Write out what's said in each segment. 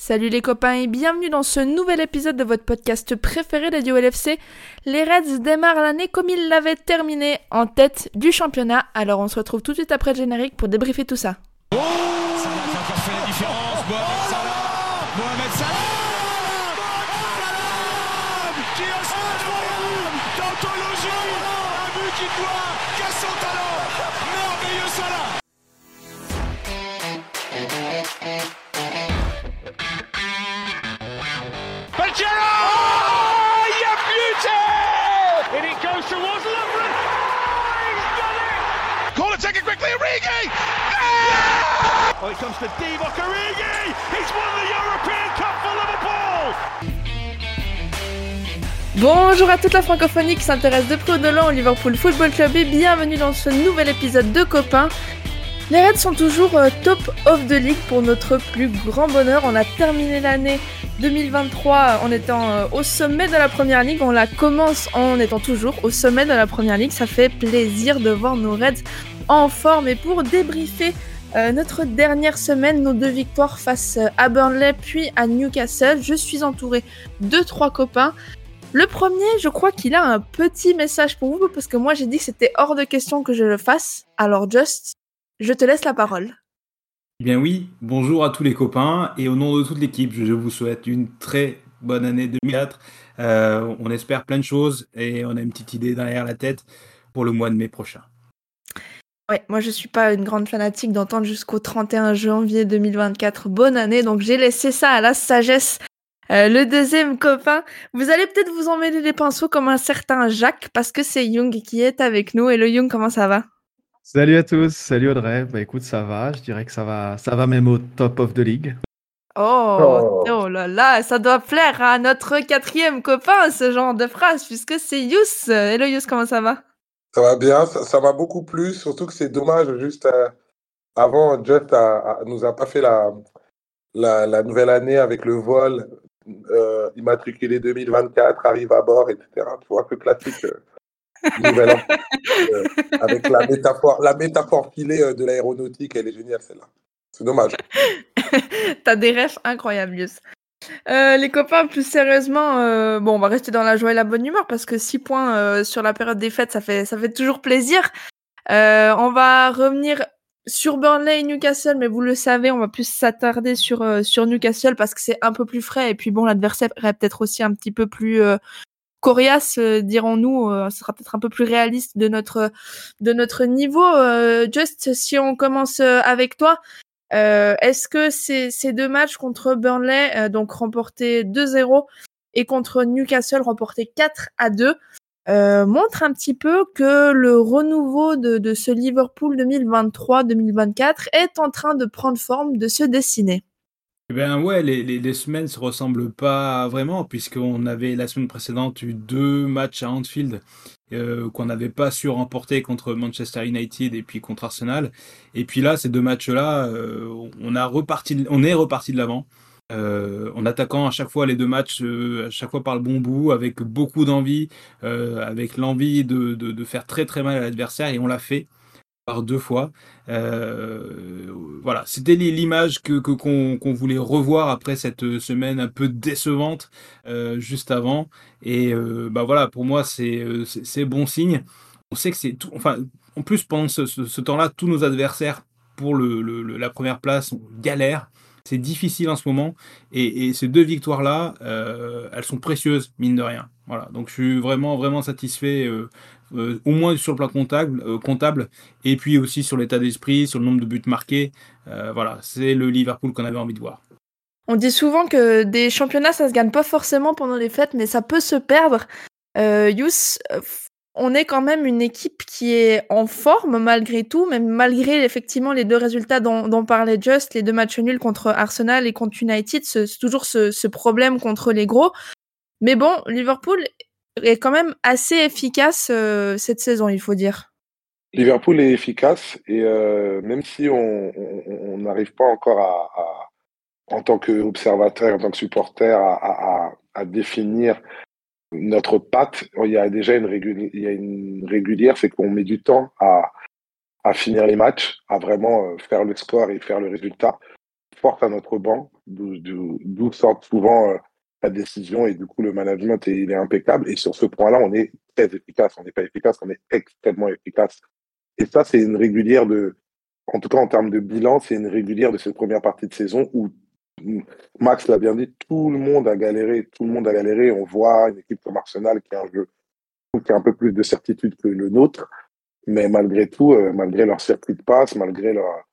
Salut les copains et bienvenue dans ce nouvel épisode de votre podcast préféré au LFC. Les Reds démarrent l'année comme ils l'avaient terminé en tête du championnat. Alors on se retrouve tout de suite après le générique pour débriefer tout ça. Oh Bonjour à toute la francophonie qui s'intéresse de près ou de au Liverpool Football Club et bienvenue dans ce nouvel épisode de Copains. Les Reds sont toujours euh, top of the league pour notre plus grand bonheur. On a terminé l'année 2023 en étant euh, au sommet de la première ligue. On la commence en étant toujours au sommet de la première ligue. Ça fait plaisir de voir nos Reds en forme. Et pour débriefer euh, notre dernière semaine, nos deux victoires face euh, à Burnley puis à Newcastle, je suis entouré de trois copains. Le premier, je crois qu'il a un petit message pour vous parce que moi j'ai dit que c'était hors de question que je le fasse. Alors Just, je te laisse la parole. Eh bien oui, bonjour à tous les copains et au nom de toute l'équipe, je vous souhaite une très bonne année 2004. Euh, on espère plein de choses et on a une petite idée derrière la tête pour le mois de mai prochain. Ouais, moi je suis pas une grande fanatique d'entendre jusqu'au 31 janvier 2024 bonne année, donc j'ai laissé ça à la sagesse. Euh, le deuxième copain, vous allez peut-être vous emmêler les pinceaux comme un certain Jacques parce que c'est Young qui est avec nous. Et le Young, comment ça va? Salut à tous, salut Audrey. Bah écoute, ça va, je dirais que ça va, ça va même au top of the league. oh, oh, là là, ça doit plaire à notre quatrième copain ce genre de phrase puisque c'est Yous. Hello Yous, comment ça va? Ça va bien, ça m'a beaucoup plu, surtout que c'est dommage, juste euh, avant, Just a, nous a pas fait la, la, nouvelle année avec le vol euh, immatriculé 2024, arrive à bord, etc. Tu vois, peu classique. euh, nouvel an, euh, avec la métaphore, la métaphore filée de l'aéronautique, elle est géniale celle-là. C'est dommage. T'as des rêves incroyables, Yous. Euh, les copains, plus sérieusement, euh, bon, on va rester dans la joie et la bonne humeur parce que 6 points euh, sur la période des fêtes, ça fait, ça fait toujours plaisir. Euh, on va revenir sur Burnley et Newcastle, mais vous le savez, on va plus s'attarder sur, euh, sur Newcastle parce que c'est un peu plus frais et puis bon, l'adversaire est peut-être aussi un petit peu plus euh, coriace, dirons-nous. Ce sera peut-être un peu plus réaliste de notre, de notre niveau. Just, si on commence avec toi, euh, Est-ce que ces, deux matchs contre Burnley, euh, donc remportés 2-0, et contre Newcastle remportés 4 à 2, euh, montrent un petit peu que le renouveau de, de ce Liverpool 2023-2024 est en train de prendre forme, de se dessiner? Eh bien ouais, les, les, les semaines se ressemblent pas vraiment puisqu'on avait la semaine précédente eu deux matchs à Anfield euh, qu'on n'avait pas su remporter contre Manchester United et puis contre Arsenal. Et puis là, ces deux matchs-là, euh, on on est reparti de l'avant. Euh, en attaquant à chaque fois les deux matchs, à chaque fois par le bon bout, avec beaucoup d'envie, avec l'envie de, de, de faire très très mal à l'adversaire, et on l'a fait par deux fois. Euh, voilà, c'était li- l'image que qu'on voulait revoir après cette semaine un peu décevante euh, juste avant. Et euh, bah voilà, pour moi c'est euh, c'est bon signe. On sait que c'est tout. Enfin, en plus pendant ce, temps-là, tous nos adversaires pour la première place galèrent. C'est difficile en ce moment. Et, et ces deux victoires-là, euh, elles sont précieuses, mine de rien. Voilà. Donc je suis vraiment, vraiment satisfait, euh, au moins sur le plan comptable, euh, comptable, et puis aussi sur l'état d'esprit, sur le nombre de buts marqués. Euh, voilà, c'est le Liverpool qu'on avait envie de voir. On dit souvent que des championnats, ça se gagne pas forcément pendant les fêtes, mais ça peut se perdre. Yous, on est quand même une équipe qui est en forme malgré tout, même malgré effectivement les deux résultats dont, parlait Just, les deux matchs nuls contre Arsenal et contre United, ce- c'est toujours ce problème contre les gros. Mais bon, Liverpool est quand même assez efficace euh, cette saison, il faut dire. Liverpool est efficace et euh, même si on n'arrive pas encore à, en tant qu'observateur, en tant que supporter, à, définir notre patte, il y a déjà une, régulière, c'est qu'on met du temps à, finir les matchs, à vraiment euh, faire le score et faire le résultat. force à notre banc, d'où sortent souvent la décision et du coup le management il est impeccable. Et sur ce point-là, on est très efficace. On n'est pas efficace, on est extrêmement efficace. Et ça, c'est une régulière de, en tout cas en termes de bilan, c'est une régulière de cette première partie de saison où Max l'a bien dit, tout le monde a galéré, tout le monde a galéré. On voit une équipe comme Arsenal qui a un jeu qui a un peu plus de certitude que le nôtre, mais malgré tout, euh, malgré leur circuit de passe, malgré leur,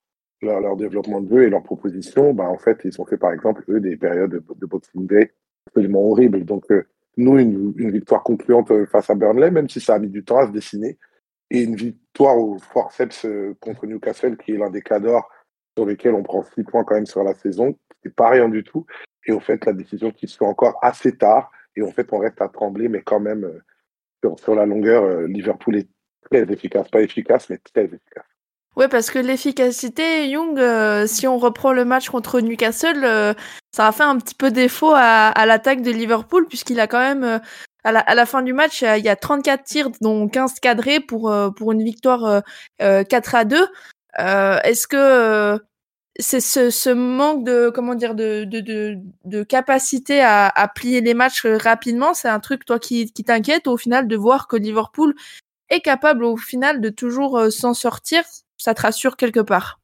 leur, développement de jeu et leurs propositions, bah, en fait, ils ont fait par exemple, eux, des périodes de, de boxing day absolument horribles. Donc, euh, nous, une, victoire concluante euh, face à Burnley, même si ça a mis du temps à se dessiner, et une victoire au forceps contre Newcastle, qui est l'un des cas d'or sur lesquels on prend six points quand même sur la saison, c'est pas rien du tout. Et au fait, la décision qui se fait encore assez tard, et en fait, on reste à trembler, mais quand même, sur la longueur, Liverpool est très efficace, pas efficace, mais très efficace. Ouais, parce que l'efficacité, Young, euh, si on reprend le match contre Newcastle, euh, ça a fait un petit peu défaut à, à l'attaque de Liverpool, puisqu'il a quand même, euh, à, la, à, la, fin du match, il y a 34 tirs, dont 15 cadrés pour, pour une victoire 4 à 2. Est-ce que c'est ce, ce, manque de comment dire de, de, de, de capacité à, à, plier les matchs rapidement, c'est un truc toi qui, qui t'inquiète au final de voir que Liverpool est capable au final de toujours s'en sortir? Ça te rassure quelque part?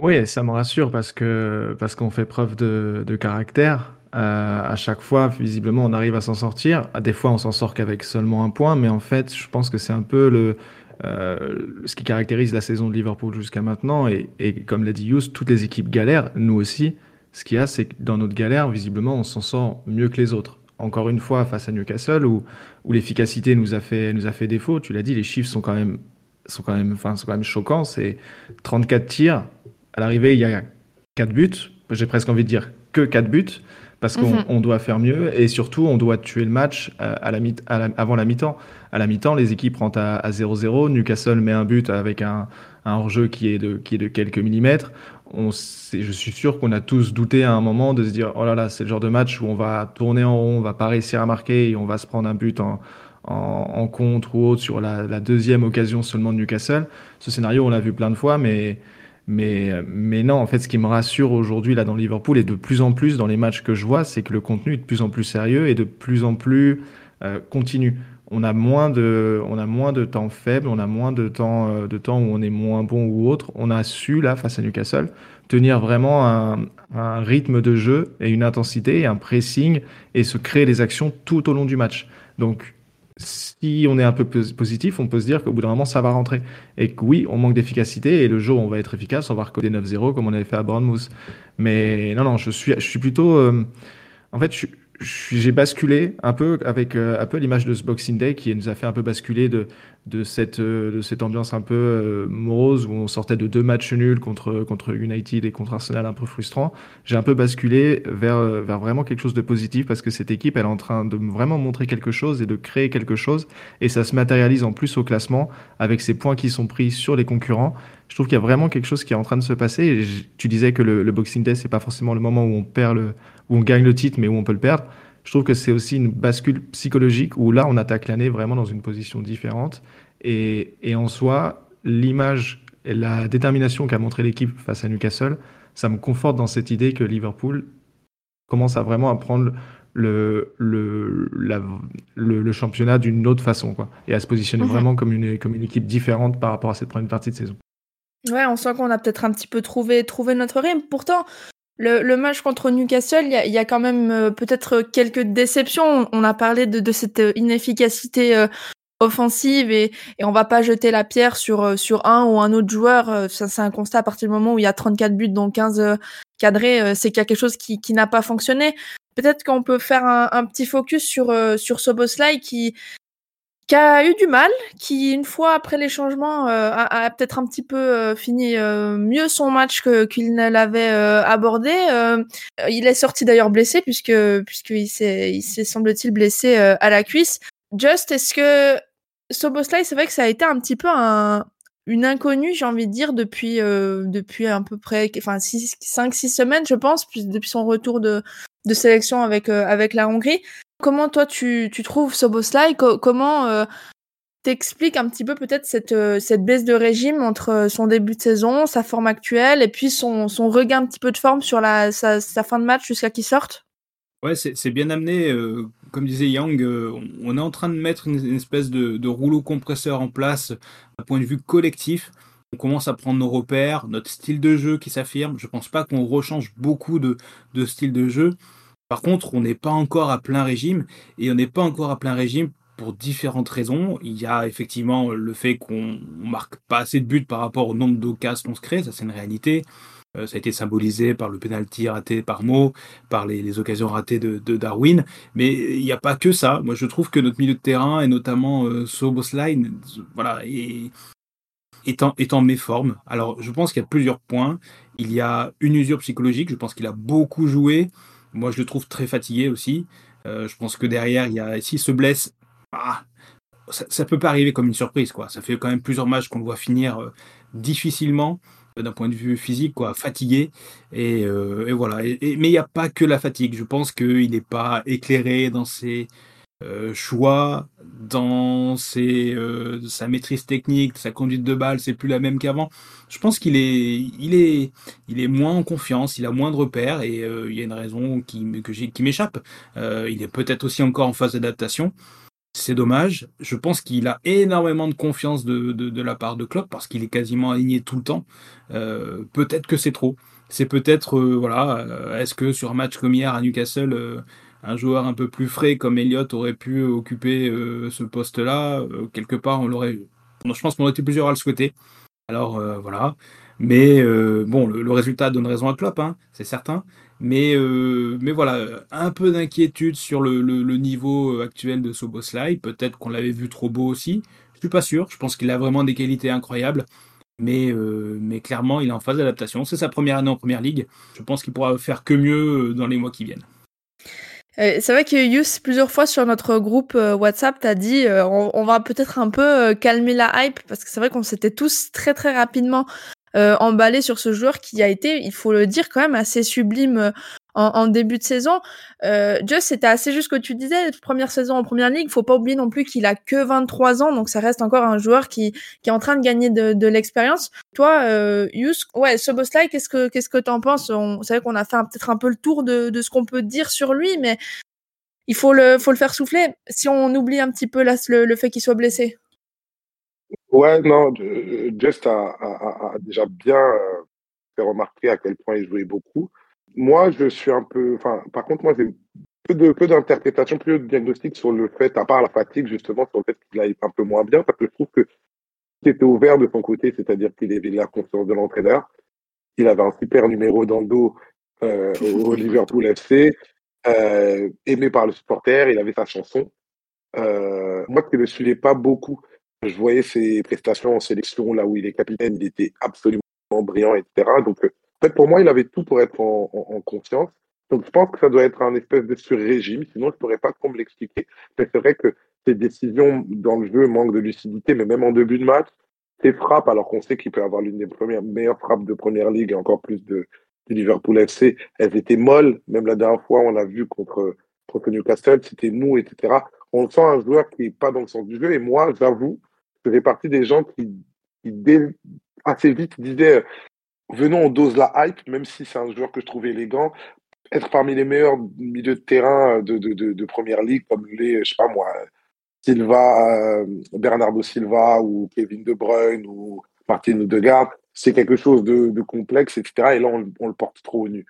Oui, ça me rassure parce que parce qu'on fait preuve de, de caractère. Euh, à chaque fois, visiblement, on arrive à s'en sortir. Des fois, on s'en sort qu'avec seulement un point, mais en fait, je pense que c'est un peu le euh, ce qui caractérise la saison de Liverpool jusqu'à maintenant. Et, et comme l'a dit Hughes, toutes les équipes galèrent, nous aussi. Ce qu'il y a, c'est que dans notre galère, visiblement, on s'en sort mieux que les autres. Encore une fois, face à Newcastle, où, où l'efficacité nous nous a fait défaut. Tu l'as dit, les chiffres sont quand même sont quand même, enfin, sont quand même choquants. C'est 34 tirs. À l'arrivée, il y a 4 buts. J'ai presque envie de dire que 4 buts parce qu'on mhm. doit faire mieux et surtout on doit tuer le match euh, à la, à la avant la mi-temps. À la mi-temps, les équipes rentrent à 0-0. Newcastle met un but avec un, un hors-jeu qui est de qui est de quelques millimètres. On je suis sûr qu'on a tous douté à un moment de se dire oh là là, c'est le genre de match où on va tourner en rond, on va pas réussir à marquer et on va se prendre un but en en, contre ou autre sur la, deuxième occasion seulement de Newcastle. Ce scénario, on l'a vu plein de fois, mais, mais, mais non, en fait, ce qui me rassure aujourd'hui là dans Liverpool et de plus en plus dans les matchs que je vois, c'est que le contenu est de plus en plus sérieux et de plus en plus euh, continu. On a moins de, on a moins de temps faible, on a moins de temps, euh, de temps où on est moins bon ou autre. On a su là face à Newcastle tenir vraiment un, un rythme de jeu et une intensité et un pressing et se créer des actions tout au long du match. Donc si on est un peu positif, on peut se dire qu'au bout d'un moment, ça va rentrer. Et que oui, on manque d'efficacité et le jour où on va être efficace, on va recoder 9-0 comme on avait fait à Bournemouth. Mais non, non, je suis, je suis plutôt. Euh, en fait, je, j'ai basculé un peu avec euh, un peu l'image de ce Boxing Day qui nous a fait un peu basculer de, de, cette, euh, de cette ambiance un peu euh, morose où on sortait de deux matchs nuls contre, contre United et contre Arsenal un peu frustrant. J'ai un peu basculé vers, vers vraiment quelque chose de positif parce que cette équipe elle est en train de vraiment montrer quelque chose et de créer quelque chose et ça se matérialise en plus au classement avec ces points qui sont pris sur les concurrents. Je trouve qu'il y a vraiment quelque chose qui est en train de se passer. Et tu disais que le, le Boxing Day c'est pas forcément le moment où on perd le où on gagne le titre, mais où on peut le perdre. Je trouve que c'est aussi une bascule psychologique où là, on attaque l'année vraiment dans une position différente. Et, et en soi, l'image et la détermination qu'a montré l'équipe face à Newcastle, ça me conforte dans cette idée que Liverpool commence à vraiment à prendre le, le, la, le, championnat d'une autre façon, quoi, et à se positionner mhm. vraiment comme une, comme une équipe différente par rapport à cette première partie de saison. Ouais, on sent qu'on a peut-être un petit peu trouvé, trouvé notre rythme. Pourtant, le, le, match contre Newcastle, il y a, y a, quand même euh, peut-être quelques déceptions. On a parlé de, de cette inefficacité euh, offensive et, et on va pas jeter la pierre sur, euh, sur un ou un autre joueur. Ça, c'est un constat à partir du moment où il y a 34 buts, dont 15 cadrés, c'est qu'il y a quelque chose qui, qui n'a pas fonctionné. Peut-être qu'on peut faire un, un, petit focus sur, sur Soboslai qui, qui a eu du mal, qui une fois après les changements euh, a, a peut-être un petit peu euh, fini euh, mieux son match que qu'il ne l'avait abordé. il est sorti d'ailleurs blessé puisque puisqu'il s'est il s'est semble-t-il blessé à la cuisse. Just est-ce que Soboslai c'est vrai que ça a été un petit peu un une inconnue, j'ai envie de dire depuis depuis à peu près enfin 5 6 semaines je pense puis depuis son retour de de sélection avec avec la Hongrie. Comment toi tu, trouves Soboslai Comment euh, t'expliques un petit peu peut-être cette, euh, baisse de régime entre son début de saison, sa forme actuelle et puis son, regain un petit peu de forme sur sa, fin de match jusqu'à qu'il sorte? Ouais, c'est bien amené. Euh, comme disait Yang, euh, on est en train de mettre une, espèce de, rouleau compresseur en place d'un point de vue collectif. On commence à prendre nos repères, notre style de jeu qui s'affirme. Je pense pas qu'on rechange beaucoup de, de style de jeu. Par contre, on n'est pas encore à plein régime et on n'est pas encore à plein régime pour différentes raisons. Il y a effectivement le fait qu'on marque pas assez de buts par rapport au nombre d'occasions qu'on se crée, ça c'est une réalité. Euh, ça a été symbolisé par le penalty raté par Mo, par les, occasions ratées de, Darwin. Mais il n'y a pas que ça. Moi, je trouve que notre milieu de terrain, et notamment euh, Sobosline, voilà, est, est, en, est en méforme. Alors, je pense qu'il y a plusieurs points. Il y a une usure psychologique. Je pense qu'il a beaucoup joué. Moi, je le trouve très fatigué aussi. Euh, je pense que derrière, il y a, s'il se blesse, ah, ça, ça, peut pas arriver comme une surprise. quoi. Ça fait quand même plusieurs matchs qu'on le voit finir euh, difficilement euh, d'un point de vue physique, quoi, fatigué. Et, voilà. Mais il n'y a pas que la fatigue. Je pense qu'il n'est pas éclairé dans ses euh, choix, dans euh, sa maîtrise technique, sa conduite de balle, c'est plus la même qu'avant. Je pense qu'il est, il est, il est moins en confiance, il a moins de repères et euh, il y a une raison qui, m'échappe. il est peut-être aussi encore en phase d'adaptation. C'est dommage. Je pense qu'il a énormément de confiance de, de, de la part de Klopp parce qu'il est quasiment aligné tout le temps. peut-être que c'est trop. C'est peut-être, voilà, est-ce que sur un match comme hier à Newcastle, un joueur un peu plus frais comme Elliott aurait pu occuper euh, ce poste-là, euh, quelque part, on l'aurait. Je pense qu'on aurait été plusieurs à le souhaiter. Alors euh, voilà. Mais bon, le, résultat donne raison à Klopp, hein, c'est certain. Mais, mais voilà, un peu d'inquiétude sur le, niveau actuel de Soboslai. Peut-être qu'on l'avait vu trop beau aussi. Je suis pas sûr. Je pense qu'il a vraiment des qualités incroyables. Mais, mais clairement, il est en phase d'adaptation. C'est sa première année en première ligue. Je pense qu'il pourra faire que mieux dans les mois qui viennent. Euh, c'est vrai que Yus, plusieurs fois sur notre groupe euh, WhatsApp, t'as dit euh, on, on, va peut-être un peu calmer la hype parce que c'est vrai qu'on s'était tous très très rapidement emballés sur ce joueur qui a été, il faut le dire quand même, assez sublime en, en début de saison. Euh, Just, c'était assez juste ce que tu disais, première saison en première ligue. Faut pas oublier non plus qu'il a que 23 ans, donc ça reste encore un joueur qui, qui est en train de gagner de, de l'expérience. Toi, euh, Yus, ouais, ce boss-là, qu'est-ce que qu'est-ce que t'en penses? On savait qu'on a fait peut-être un peu le tour de, de ce qu'on peut dire sur lui, mais il faut le faut le faire souffler. Si on oublie un petit peu là, le, le fait qu'il soit blessé. Ouais, non, Just a, déjà bien euh, fait remarquer à quel point il jouait beaucoup moi, je suis un peu. Enfin, par contre, moi, j'ai peu de peu de diagnostic sur le fait, à part la fatigue, justement, sur le fait qu'il aille un peu moins bien, parce que je trouve que était ouvert de son côté, c'est-à-dire qu'il avait la confiance de l'entraîneur. Il avait un super numéro dans le dos euh, au Liverpool FC, euh, aimé par le supporter, il avait sa chanson. Euh, moi qui ne le suivais pas beaucoup, je voyais ses prestations en sélection, là où il est capitaine, il était absolument brillant, etc. Donc, en fait, pour moi, il avait tout pour être en, en, confiance. Donc, je pense que ça doit être un espèce de sur-régime. Sinon, je ne pourrais pas trop me l'expliquer. Mais c'est vrai que ses décisions dans le jeu manquent de lucidité, mais même en début de match, ses frappes, alors qu'on sait qu'il peut avoir l'une des premières meilleures frappes de première ligue et encore plus de, de Liverpool FC, elles étaient molles. Même la dernière fois, on l'a vu contre, contre Newcastle, c'était mou, etc. On sent un joueur qui n'est pas dans le sens du jeu. Et moi, j'avoue, je fais partie des gens qui, assez vite disaient venons, on dose la hype, même si c'est un joueur que je trouvais élégant. Être parmi les meilleurs milieux de terrain de, de, de, première ligue, comme les, je sais pas moi, Silva, euh, Bernardo Silva ou Kevin De Bruyne ou Martin Odegaard, c'est quelque chose de, complexe, etc. Et là, on, le porte trop au nu.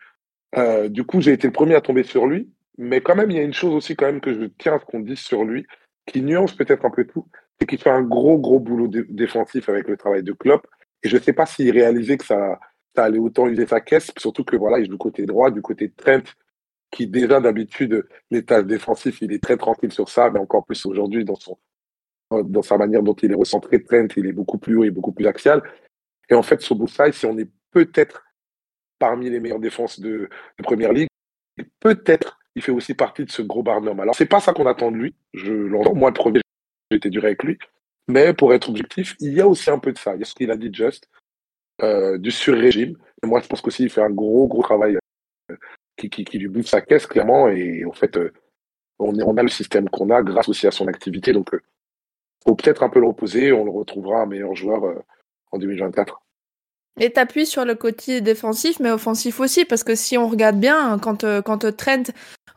Euh, du coup, j'ai été le premier à tomber sur lui, mais quand même, il y a une chose aussi quand même que je tiens à ce qu'on dise sur lui, qui nuance peut-être un peu tout, c'est qu'il fait un gros, gros boulot défensif avec le travail de Klopp. Et je ne sais pas s'il réalisait que ça, ça allait autant user sa caisse, surtout que voilà, il joue du côté droit, du côté Trent, qui déjà d'habitude, tâches défensives, il est très tranquille sur ça, mais encore plus aujourd'hui dans son dans sa manière dont il est recentré, Trent, il est beaucoup plus haut et beaucoup plus axial. Et en fait, sur si on est peut-être parmi les meilleures défenses de, de Première Ligue, peut-être il fait aussi partie de ce gros barnum. Alors, c'est pas ça qu'on attend de lui. Je l'entends. Moi, le premier, j'étais dur avec lui. Mais pour être objectif, il y a aussi un peu de ça. Il y a ce qu'il a dit Just, euh, du sur-régime. Et moi, je pense qu'aussi, il fait un gros, gros travail euh, qui, lui bouffe sa caisse, clairement. Et en fait, euh, on, on a le système qu'on a grâce aussi à son activité. Donc, faut peut-être un peu le reposer. On le retrouvera un meilleur joueur euh, en 2024. Et t'appuies sur le côté défensif, mais offensif aussi, parce que si on regarde bien, quand, euh, quand Trent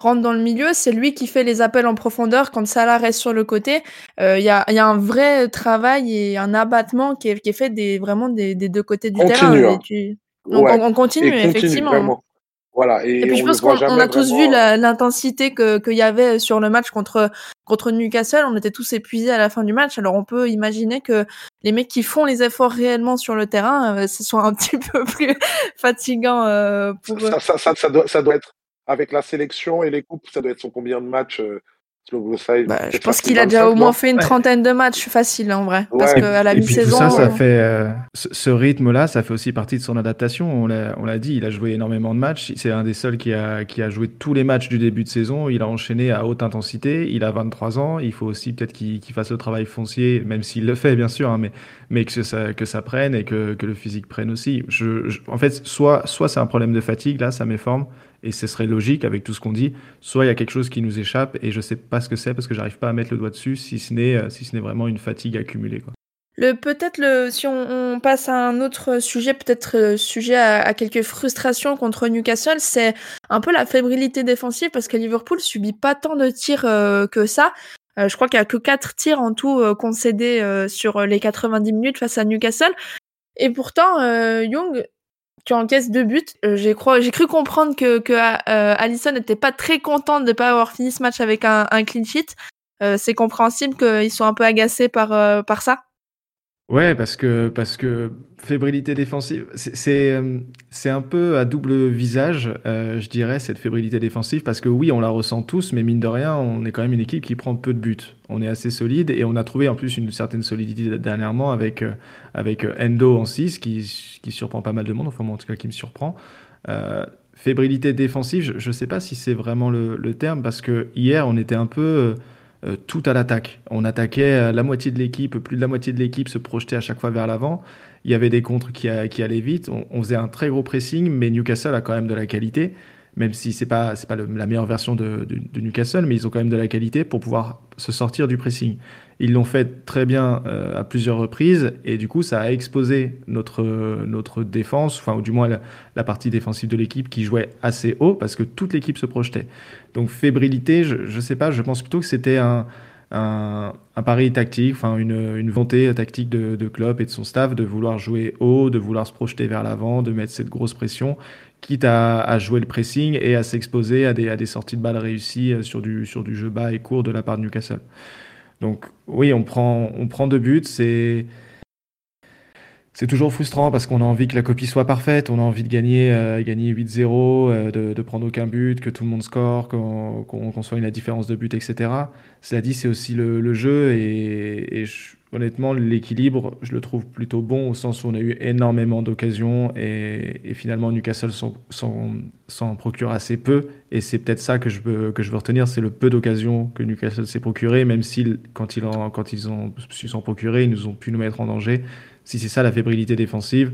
rentre dans le milieu, c'est lui qui fait les appels en profondeur quand Salah reste sur le côté. Il y, a, y, a, un vrai travail et un abattement qui est, qui est fait des, vraiment des, des deux côtés du continue, terrain. Hein. Tu... On, ouais. on, continue, effectivement. Vraiment. Voilà, et, et puis je pense qu'on a tous vraiment... vu l'intensité qu'il que y avait sur le match contre, contre Newcastle. On était tous épuisés à la fin du match. Alors on peut imaginer que les mecs qui font les efforts réellement sur le terrain, euh, ce soit un petit peu plus fatigant euh, pour ça, ça, ça, ça, doit, ça doit être, avec la sélection et les coupes, ça doit être son combien de matchs euh, bah, je pense qu'il a déjà au moins fait une trentaine de matchs faciles en vrai. Ouais. Parce qu'à la mi-saison. ça, ça fait, euh, ce, ce rythme-là, ça fait aussi partie de son adaptation. On l'a dit, il a joué énormément de matchs. C'est un des seuls qui a, qui a joué tous les matchs du début de saison. Il a enchaîné à haute intensité. Il a 23 ans. Il faut aussi peut-être qu'il qu fasse le travail foncier, même s'il le fait, bien sûr, hein, mais, mais que, ça, que ça prenne et que, que le physique prenne aussi. Je, je, en fait, soit, soit c'est un problème de fatigue, là, ça m'éforme et ce serait logique avec tout ce qu'on dit. Soit il y a quelque chose qui nous échappe et je sais pas ce que c'est parce que j'arrive pas à mettre le doigt dessus, si ce n'est si ce n'est vraiment une fatigue accumulée. Quoi. Le peut-être le si on, on, passe à un autre sujet, peut-être sujet à, à, quelques frustrations contre Newcastle, c'est un peu la fébrilité défensive parce que Liverpool subit pas tant de tirs euh, que ça. Euh, je crois qu'il y a que quatre tirs en tout euh, concédés sur les 90 minutes face à Newcastle. Et pourtant, Young, tu encaisses deux buts. Euh, j'ai cru, comprendre que, que euh, Allison n'était pas très contente de ne pas avoir fini ce match avec un, un clean sheet. Euh, c'est compréhensible qu'ils soient un peu agacés par, euh, par ça. Ouais, parce que, parce que fébrilité défensive, c'est un peu à double visage, euh, je dirais, cette fébrilité défensive, parce que oui, on la ressent tous, mais mine de rien, on est quand même une équipe qui prend peu de buts. On est assez solide et on a trouvé en plus une certaine solidité dernièrement avec, euh, avec Endo en 6, qui, qui surprend pas mal de monde, enfin moi en tout cas qui me surprend. Euh, fébrilité défensive, je ne sais pas si c'est vraiment le, le, terme, parce que hier, on était un peu euh, tout à l'attaque. On attaquait la moitié de l'équipe, plus de la moitié de l'équipe se projetait à chaque fois vers l'avant. Il y avait des contres qui, qui allaient vite. On, faisait un très gros pressing, mais Newcastle a quand même de la qualité, même si c'est pas pas la meilleure version de, Newcastle, mais ils ont quand même de la qualité pour pouvoir se sortir du pressing. Ils l'ont fait très bien euh, à plusieurs reprises et du coup ça a exposé notre notre défense, enfin ou du moins la, partie défensive de l'équipe qui jouait assez haut parce que toute l'équipe se projetait. Donc fébrilité, je je sais pas, je pense plutôt que c'était un un, pari tactique, enfin une, une volonté tactique de, Klopp et de son staff de vouloir jouer haut, de vouloir se projeter vers l'avant, de mettre cette grosse pression, quitte à, jouer le pressing et à s'exposer à des, à des sorties de balles réussies sur du, sur du jeu bas et court de la part de Newcastle. Donc oui, on prend, on prend deux buts, c'est c'est toujours frustrant parce qu'on a envie que la copie soit parfaite, on a envie de gagner, euh, gagner 8-0, euh, de, de, prendre aucun but, que tout le monde score, qu'on qu qu soit une différence de but, etc. Cela dit, c'est aussi le, le, jeu et, et je, honnêtement, l'équilibre, je le trouve plutôt bon au sens où on a eu énormément d'occasions et, finalement Newcastle s'en procure assez peu et c'est peut-être ça que je veux, que je veux retenir, c'est le peu d'occasions que Newcastle s'est procuré, même si quand ils, en, quand ils ont su s'en procurer, ils nous ont pu nous mettre en danger si c'est ça la fébrilité défensive.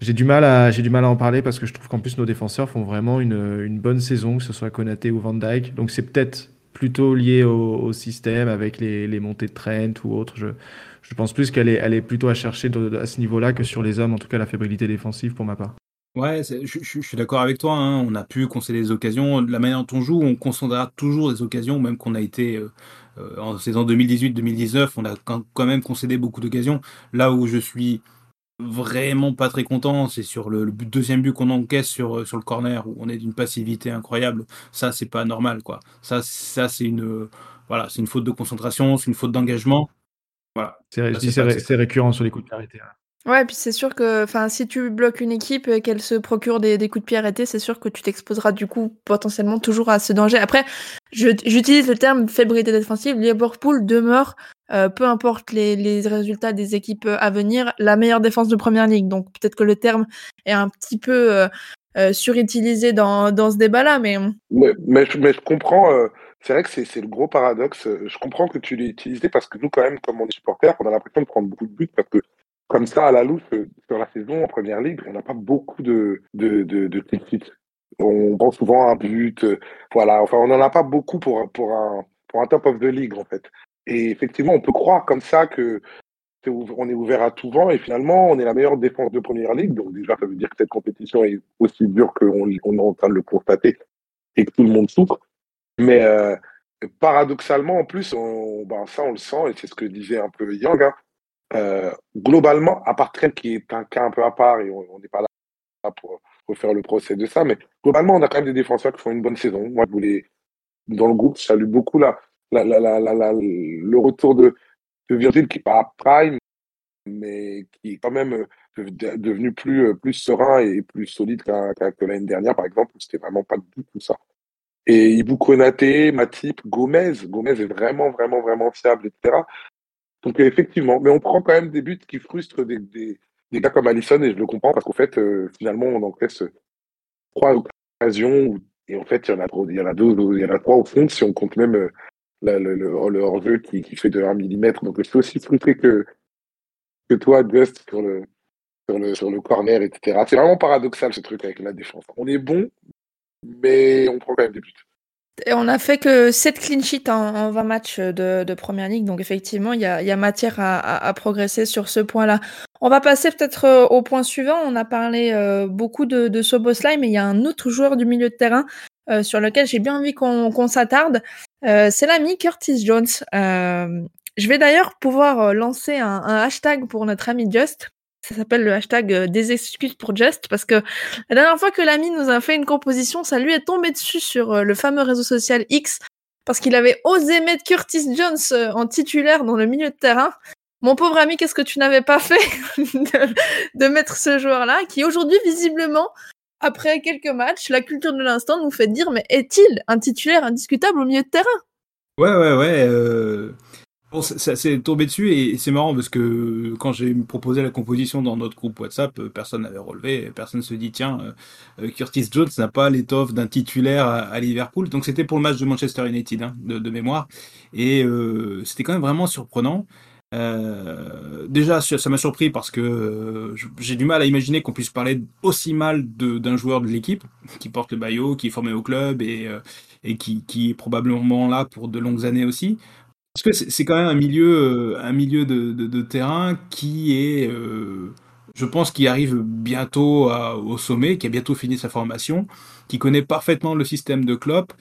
J'ai du mal à du mal à en parler parce que je trouve qu'en plus nos défenseurs font vraiment une, une, bonne saison, que ce soit Konaté ou Van Dijk. Donc c'est peut-être plutôt lié au, système avec les, montées de Trent ou autre. Je, pense plus qu'elle est, plutôt à chercher à ce niveau-là que sur les hommes, en tout cas la fébrilité défensive pour ma part. Ouais, je, suis d'accord avec toi. Hein. On a pu concéder des occasions. De la manière dont on joue, on concédera toujours des occasions, même qu'on a été euh, euh, en saison 2018-2019, on a quand même concédé beaucoup d'occasions. Là où je suis vraiment pas très content, c'est sur le, deuxième but qu'on encaisse sur, sur le corner où on est d'une passivité incroyable. Ça, c'est pas normal, quoi. Ça, ça c'est une, voilà, c'est une faute de concentration, c'est une faute d'engagement. Voilà. C'est, je dis c'est, ré, c'est récurrent sur les coups de pied arrêtés. Hein. Ouais, puis c'est sûr que enfin, si tu bloques une équipe et qu'elle se procure des, des coups de pied arrêtés, c'est sûr que tu t'exposeras du coup potentiellement toujours à ce danger. Après, j'utilise le terme fébrilité défensive. Liverpool demeure, euh, peu importe les, résultats des équipes à venir, la meilleure défense de première ligue. Donc peut-être que le terme est un petit peu euh, euh, surutilisé dans, dans ce débat-là, mais... mais... Mais, je, comprends. Euh, c'est vrai que c'est, le gros paradoxe. Je comprends que tu l'aies utilisé parce que nous, quand même, comme on est supporters, on a l'impression de prendre beaucoup de buts parce que comme ça, à la louche, sur la saison en première ligue, on n'a pas beaucoup de, de, de, On pense souvent un but, voilà. Enfin, on n'en a pas beaucoup pour, pour, un, pour un top of the league, en fait. Et effectivement, on peut croire comme ça que on est ouvert à tout vent et finalement, on est la meilleure défense de première ligue. Donc déjà, ça veut dire que cette compétition est aussi dure qu'on on est en train de le constater et que tout le monde souffre. Mais euh, paradoxalement, en plus, on, ben, ça, on le sent et c'est ce que disait un peu Yang. hein. Euh, globalement, à part Trent qui est un cas un peu à part et on n'est pas là pour, pour faire le procès de ça, mais globalement, on a quand même des défenseurs qui font une bonne saison. Moi, je voulais, dans le groupe, je salue beaucoup la, le retour de, de Virgil qui à prime, mais qui est quand même euh, de- devenu plus, euh, plus serein et plus solide qu'à- que l'année dernière, par exemple, où c'était vraiment pas du tout ça. Et Ibu Konaté, Matip, Gomez, Gomez est vraiment, vraiment, vraiment fiable, etc. Donc effectivement, mais on prend quand même des buts qui frustrent des, des, des gars comme Allison et je le comprends parce qu'en fait, euh, finalement, on encaisse trois occasions et en fait, il y en a il y en a en trois au fond si on compte même le, le, le hors-jeu qui, fait de 1 mm. Donc je suis aussi frustré que, que toi, Just, sur le, sur le, sur le corner, etc. C'est vraiment paradoxal ce truc avec la défense. On est bon, mais on prend quand même des buts. Et on a fait que 7 clean sheets en, en 20 matchs de, de première ligue, donc effectivement, il y a, matière à progresser sur ce point-là. On va passer peut-être euh, au point suivant. On a parlé euh, beaucoup de, de Soboslai, mais il y a un autre joueur du milieu de terrain euh, sur lequel j'ai bien envie qu'on s'attarde. Euh, C'est l'ami Curtis Jones. Euh, je vais d'ailleurs pouvoir euh, lancer un, un hashtag pour notre ami Just. Ça s'appelle le hashtag euh, des excuses pour Just parce que la dernière fois que l'ami nous a fait une composition, ça lui est tombé dessus sur le fameux réseau social X parce qu'il avait osé mettre Curtis Jones en titulaire dans le milieu de terrain. Mon pauvre ami, qu'est-ce que tu n'avais pas fait de, de mettre ce joueur-là qui aujourd'hui visiblement après quelques matchs, la culture de l'instant nous fait dire mais est-il un titulaire indiscutable au milieu de terrain? Ouais, ouais, ouais. euh, Bon, ça, s'est tombé dessus et c'est marrant parce que quand j'ai proposé la composition dans notre groupe WhatsApp, euh, personne n'avait relevé, personne se dit tiens, euh, Curtis Jones n'a pas l'étoffe d'un titulaire à, Liverpool. Donc c'était pour le match de Manchester United hein, de, mémoire et c'était quand même vraiment surprenant. Euh, déjà, ça m'a surpris parce que euh, j'ai du mal à imaginer qu'on puisse parler aussi mal d'un joueur de l'équipe qui porte le maillot, qui est formé au club et, euh, et qui, est probablement là pour de longues années aussi. Parce que c'est quand même un milieu, un milieu de, terrain qui est, je pense, qui arrive bientôt au sommet, qui a bientôt fini sa formation, qui connaît parfaitement le système de Klopp,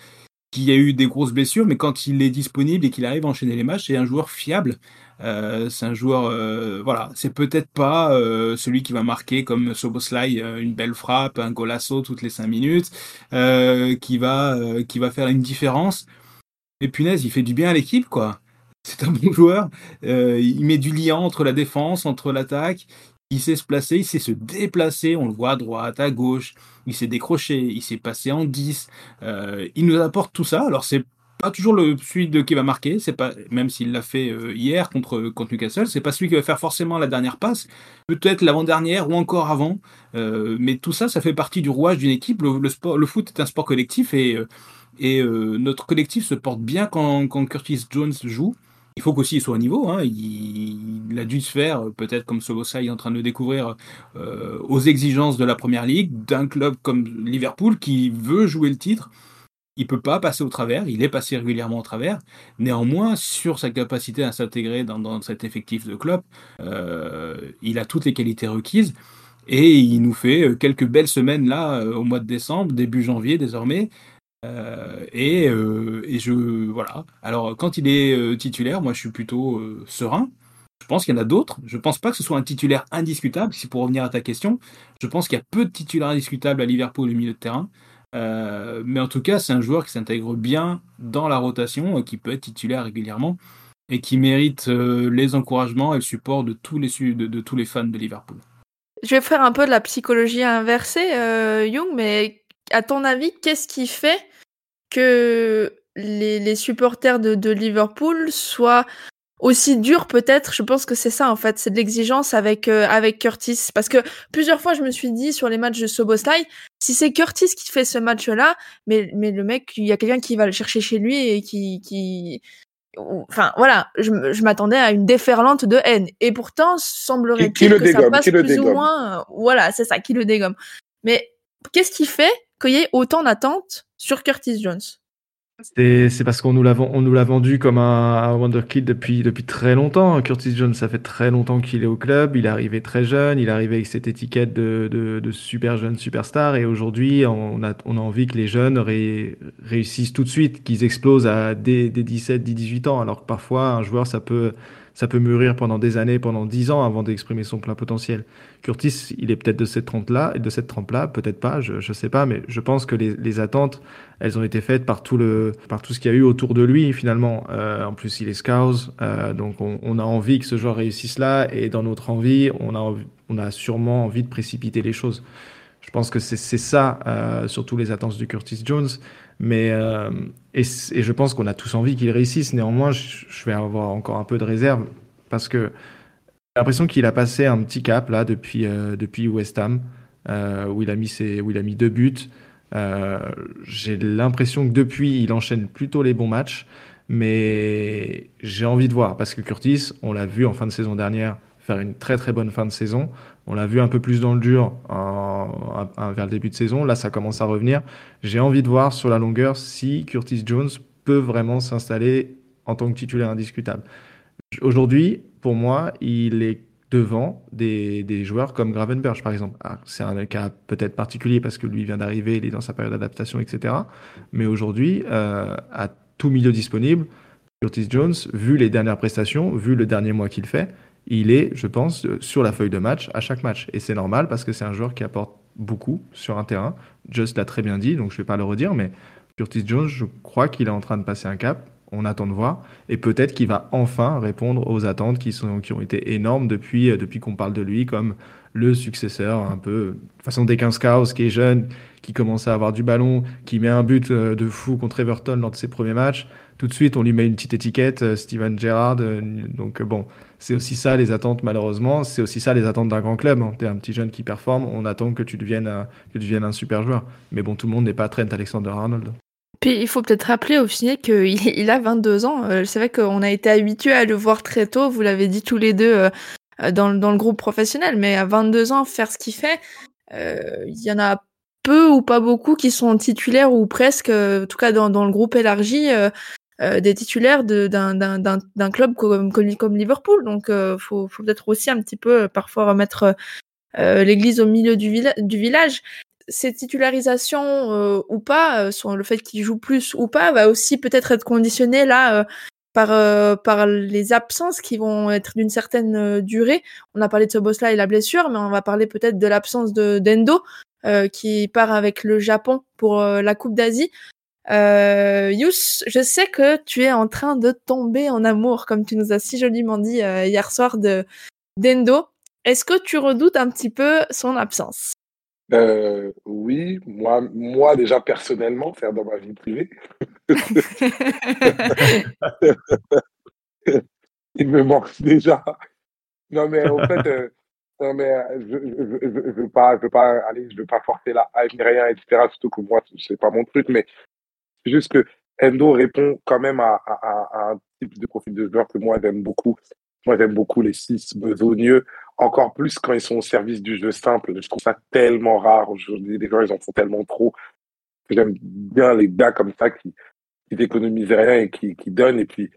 qui a eu des grosses blessures, mais quand il est disponible et qu'il arrive à enchaîner les matchs, c'est un joueur fiable. Euh, c'est un joueur, euh, voilà, c'est peut-être pas euh, celui qui va marquer comme Soboslai une belle frappe, un golasso toutes les cinq minutes, qui va, qui va faire une différence. Mais punaise, il fait du bien à l'équipe, quoi. C'est un bon joueur. Il met du lien entre la défense, entre l'attaque. Il sait se placer, il sait se déplacer. On le voit à droite, à gauche. Il s'est décroché, il s'est passé en 10. Euh, il nous apporte tout ça. Alors, c'est pas toujours le celui qui va marquer. C'est pas, même s'il l'a fait euh, hier contre, contre Newcastle, c'est pas celui qui va faire forcément la dernière passe. Peut-être l'avant-dernière ou encore avant. Euh, mais tout ça, ça fait partie du rouage d'une équipe. Le, sport, le foot est un sport collectif et et notre collectif se porte bien quand, quand Curtis Jones joue. Il faut qu'aussi il soit au niveau. Hein. Il, a dû se faire, euh, peut-être comme Sobosai est en train de découvrir, euh, aux exigences de la première ligue, d'un club comme Liverpool qui veut jouer le titre. Il peut pas passer au travers, il est passé régulièrement au travers. Néanmoins, sur sa capacité à s'intégrer dans, cet effectif de club, euh, il a toutes les qualités requises. Et il nous fait quelques belles semaines là, au mois de décembre, début janvier désormais, euh, et, euh, et je voilà. Alors quand il est euh, titulaire, moi je suis plutôt serein. Je pense qu'il y en a d'autres. Je pense pas que ce soit un titulaire indiscutable. Si pour revenir à ta question, je pense qu'il y a peu de titulaires indiscutables à Liverpool au milieu de terrain. Mais en tout cas, c'est un joueur qui s'intègre bien dans la rotation, euh, qui peut être titulaire régulièrement et qui mérite les encouragements et le support de tous les de, tous les fans de Liverpool. Je vais faire un peu de la psychologie inversée, Young, mais à ton avis, qu'est-ce qui fait que les, les supporters de, de Liverpool soient aussi durs peut-être? Je pense que c'est ça en fait, c'est de l'exigence avec euh, avec Curtis. Parce que plusieurs fois, je me suis dit sur les matchs de Soboslai, si c'est Curtis qui fait ce match-là, mais mais le mec, il y a quelqu'un qui va le chercher chez lui et qui qui Enfin voilà, je, m'attendais à une déferlante de haine. Et pourtant, semblerait-il le que ça passe plus ou moins. euh, Voilà, c'est ça, qui le dégomme. Mais qu'est-ce qui fait qu'il y ait autant d'attentes sur Curtis Jones C'est parce qu'on nous l'a nous l'a vendu comme un, wonderkid depuis depuis très longtemps. Curtis Jones, ça fait très longtemps qu'il est au club. Il est arrivé très jeune. Il est arrivé avec cette étiquette de, super jeune superstar. Et aujourd'hui, on a, on a envie que les jeunes ré- réussissent tout de suite, qu'ils explosent à dès, dès 17, 18 ans. Alors que parfois, un joueur, ça peut, ça peut mûrir pendant des années, pendant 10 ans avant d'exprimer son plein potentiel. Curtis, il est peut-être de cette trempe-là, de cette trempe-là, peut-être pas, je, je sais pas, mais je pense que les, les attentes elles ont été faites par tout le par tout ce qu'il y a eu autour de lui finalement. Euh, en plus, il est scout, euh, donc on, on, a envie que ce joueur réussisse là, et dans notre envie, on a on a sûrement envie de précipiter les choses. Je pense que c'est ça, euh, surtout les attentes du Curtis Jones. Mais euh, et, je pense qu'on a tous envie qu'il réussisse. Néanmoins, je, vais avoir encore un peu de réserve parce que j'ai l'impression qu'il a passé un petit cap là depuis euh, depuis West Ham où il a mis ses où il a mis deux buts. Euh, j'ai l'impression que depuis, il enchaîne plutôt les bons matchs, mais j'ai envie de voir parce que Curtis, on l'a vu en fin de saison dernière faire une très très bonne fin de saison. On l'a vu un peu plus dans le dur vers le début de saison. Là, ça commence à revenir. J'ai envie de voir sur la longueur si Curtis Jones peut vraiment s'installer en tant que titulaire indiscutable. Aujourd'hui, pour moi, il est devant des, des, joueurs comme Gravenberch, par exemple. Ah, c'est un cas peut-être particulier parce que lui vient d'arriver, il est dans sa période d'adaptation, etc. Mais aujourd'hui, euh, à tout milieu disponible, Curtis Jones, vu les dernières prestations, vu le dernier mois qu'il fait, il est, je pense, sur la feuille de match à chaque match. Et c'est normal parce que c'est un joueur qui apporte beaucoup sur un terrain. Just l'a très bien dit, donc je ne vais pas le redire, mais Curtis Jones, je crois qu'il est en train de passer un cap on attend de voir. Et peut-être qu'il va enfin répondre aux attentes qui, sont, qui ont été énormes depuis, depuis qu'on parle de lui comme le successeur, un peu, de façon qu'un scout qui est jeune, qui commence à avoir du ballon, qui met un but de fou contre Everton lors de ses premiers matchs, tout de suite on lui met une petite étiquette, Steven Gerrard. Donc bon, c'est aussi ça les attentes malheureusement, c'est aussi ça les attentes d'un grand club. Hein. Tu es un petit jeune qui performe, on attend que tu deviennes, un, que tu deviennes un super joueur. Mais bon, tout le monde n'est pas Trent Alexander-Arnold. Puis il faut peut-être rappeler au final qu'il il a 22 ans. Euh, c'est vrai qu'on a été habitué à le voir très tôt, vous l'avez dit tous les deux euh, dans, dans, le groupe professionnel, mais à 22 ans, faire ce qu'il fait, euh, il y en a peu ou pas beaucoup qui sont titulaires ou presque, en tout cas dans, dans le groupe élargi, des titulaires d'un club comme, comme, Liverpool. Donc il faut, faut peut-être aussi un petit peu parfois remettre l'église au milieu du, du village ces titularisations euh, ou pas, euh, sur le fait qu'il joue plus ou pas, va aussi peut-être être conditionné là euh, par par les absences qui vont être d'une certaine durée. On a parlé de ce boss-là et la blessure, mais on va parler peut-être de l'absence de d'Endo qui part avec le Japon pour la Coupe d'Asie. Euh, Yous, je sais que tu es en train de tomber en amour, comme tu nous as si joliment dit hier soir de d'Endo. Est-ce que tu redoutes un petit peu son absence? Euh, oui, moi, moi déjà personnellement, faire dans ma vie privée. Il me manque déjà. Non, mais en fait, euh, non, mais euh, je ne je, je, veux pas, je veux pas aller, je veux pas forcer la hype ni rien, etc. Surtout que moi, c'est pas mon truc, mais c'est juste que Endo répond quand même à, un type de profil de joueur que moi j'aime beaucoup. Moi, j'aime beaucoup les six besogneux encore plus quand ils sont au service du jeu simple. Je trouve ça tellement rare aujourd'hui. Les gens, ils en font tellement trop. J'aime bien les gars comme ça qui, n'économisent rien et qui, qui donnent. Et puis,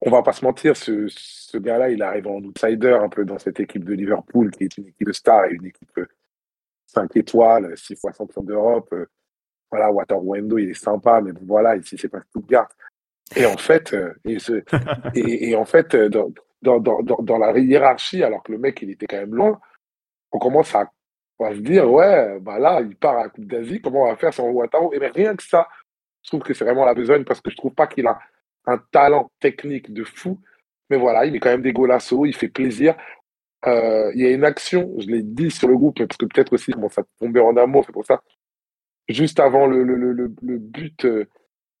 on va pas se mentir, ce, ce gars-là, il arrive en outsider un peu dans cette équipe de Liverpool, qui est une équipe de stars et une équipe 5 étoiles, 6 fois champion d'Europe. Voilà, Waterwendo, il est sympa, mais voilà, ici, c'est pas Stuttgart. Et en fait, et, ce, et, et en fait, dans, dans, dans, dans, la hiérarchie, alors que le mec, il était quand même loin, on commence à, se dire, ouais, bah là, il part à la Coupe d'Asie, comment on va faire sans Ouattara Et bien, rien que ça, je trouve que c'est vraiment la besogne parce que je trouve pas qu'il a un talent technique de fou. Mais voilà, il est quand même des golasso, il fait plaisir. Euh, il y a une action, je l'ai dit sur le groupe, parce que peut-être aussi il commence à tomber en amour, c'est pour ça. Juste avant le, le, le, le but, euh,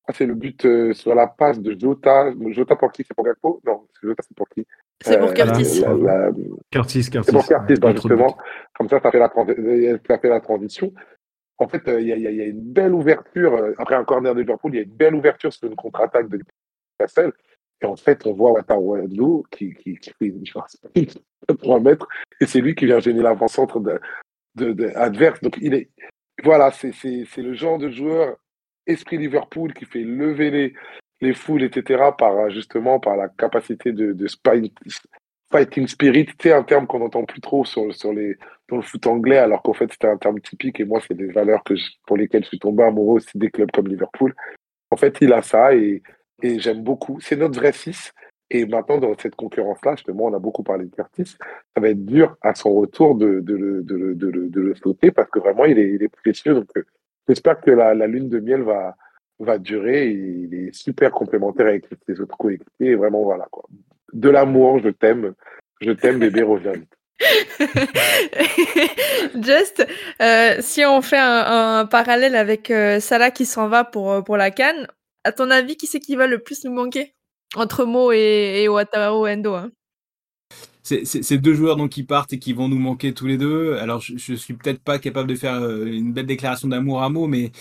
ah, c'est le but euh, sur la passe de Jota. Jota pour qui? C'est pour Gakpo? Non, Jota c'est pour qui? C'est pour Curtis. La, la, la... Curtis, Curtis. C'est pour Curtis, bah, justement. Comme ça, ça fait, la, ça fait la transition. En fait, il euh, y, a, y, a une belle ouverture. Euh, après un corner de Liverpool, il y a une belle ouverture sur une contre-attaque de Newcastle. Et en fait, on voit Wataru qui, qui, qui fait une chance 3 mètres. Et c'est lui qui vient gêner l'avant-centre de, de, de, adverse. Donc, il est. Voilà, c'est le genre de joueur esprit Liverpool qui fait lever les, les foules, etc., par justement par la capacité de, fighting spirit, c'est un terme qu'on n'entend plus trop sur, sur les, dans le foot anglais, alors qu'en fait c'était un terme typique et moi c'est des valeurs que pour lesquelles je suis tombé amoureux aussi des clubs comme Liverpool. En fait, il a ça et, et j'aime beaucoup. C'est notre vrai 6. Et maintenant, dans cette concurrence-là, justement, on a beaucoup parlé de Curtis. Ça va être dur à son retour de, le, de, le, de, le, de le sauter parce que vraiment, il est, il est précieux. Donc, euh, j'espère que la, la lune de miel va, va durer. il est super complémentaire avec ses autres coéquipiers. Et vraiment, voilà, quoi. De l'amour, je t'aime. Je t'aime, bébé, reviens vite. Just, euh, si on fait un, parallèle avec euh, Salah qui s'en va pour, pour la Cannes, à ton avis, qui c'est qui va le plus nous manquer? Entre Mo et, et Endo hein c'est deux joueurs donc qui partent et qui vont nous manquer tous les deux. Alors je, je suis peut-être pas capable de faire euh, une belle déclaration d'amour à Mo, mais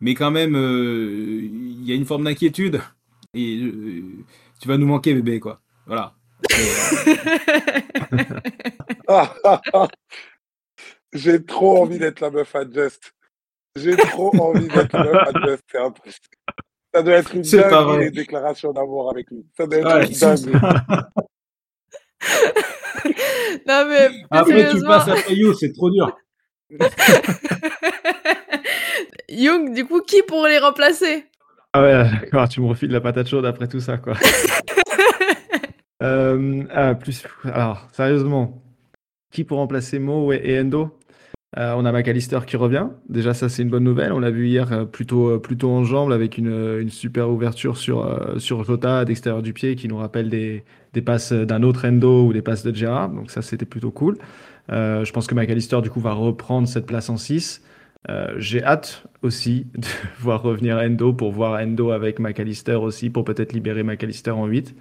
mais quand même euh, il y a une forme d'inquiétude et euh, tu vas nous manquer bébé quoi. Voilà. J'ai trop envie d'être la meuf à Just. J'ai trop envie d'être la meuf à Just. Ça doit être une dingue les déclarations d'amour avec lui. Ça doit être ouais, une dingue. non mais après tu passes après You, c'est trop dur. Young, du coup, qui pourrait les remplacer? Ah ouais, d'accord, tu me refiles la patate chaude après tout ça, quoi. euh, ah, plus, alors, sérieusement, qui pour remplacer Mo et Endo? Euh, on a McAllister qui revient. Déjà, ça, c'est une bonne nouvelle. On l'a vu hier euh, plutôt, euh, plutôt en jambes avec une, super ouverture sur, sur Jota d'extérieur du pied qui nous rappelle des, passes d'un autre Endo ou des passes de Gerrard. Donc, ça, c'était plutôt cool. je pense que McAllister, du coup, va reprendre cette place en 6. J'ai hâte aussi de voir revenir Endo pour voir Endo avec McAllister aussi pour peut-être libérer McAllister en 8.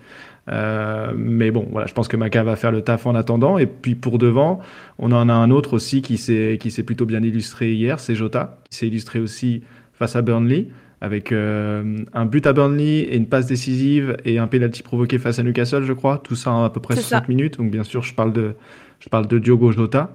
Euh, mais bon, voilà, je pense que Maca va faire le taf en attendant. Et puis pour devant, on en a un autre aussi qui s'est qui s'est plutôt bien illustré hier, c'est Jota, qui s'est illustré aussi face à Burnley avec euh, un but à Burnley et une passe décisive et un penalty provoqué face à Newcastle, je crois. Tout ça en à peu près 60 minutes. Donc bien sûr, je parle de je parle de Diogo Jota.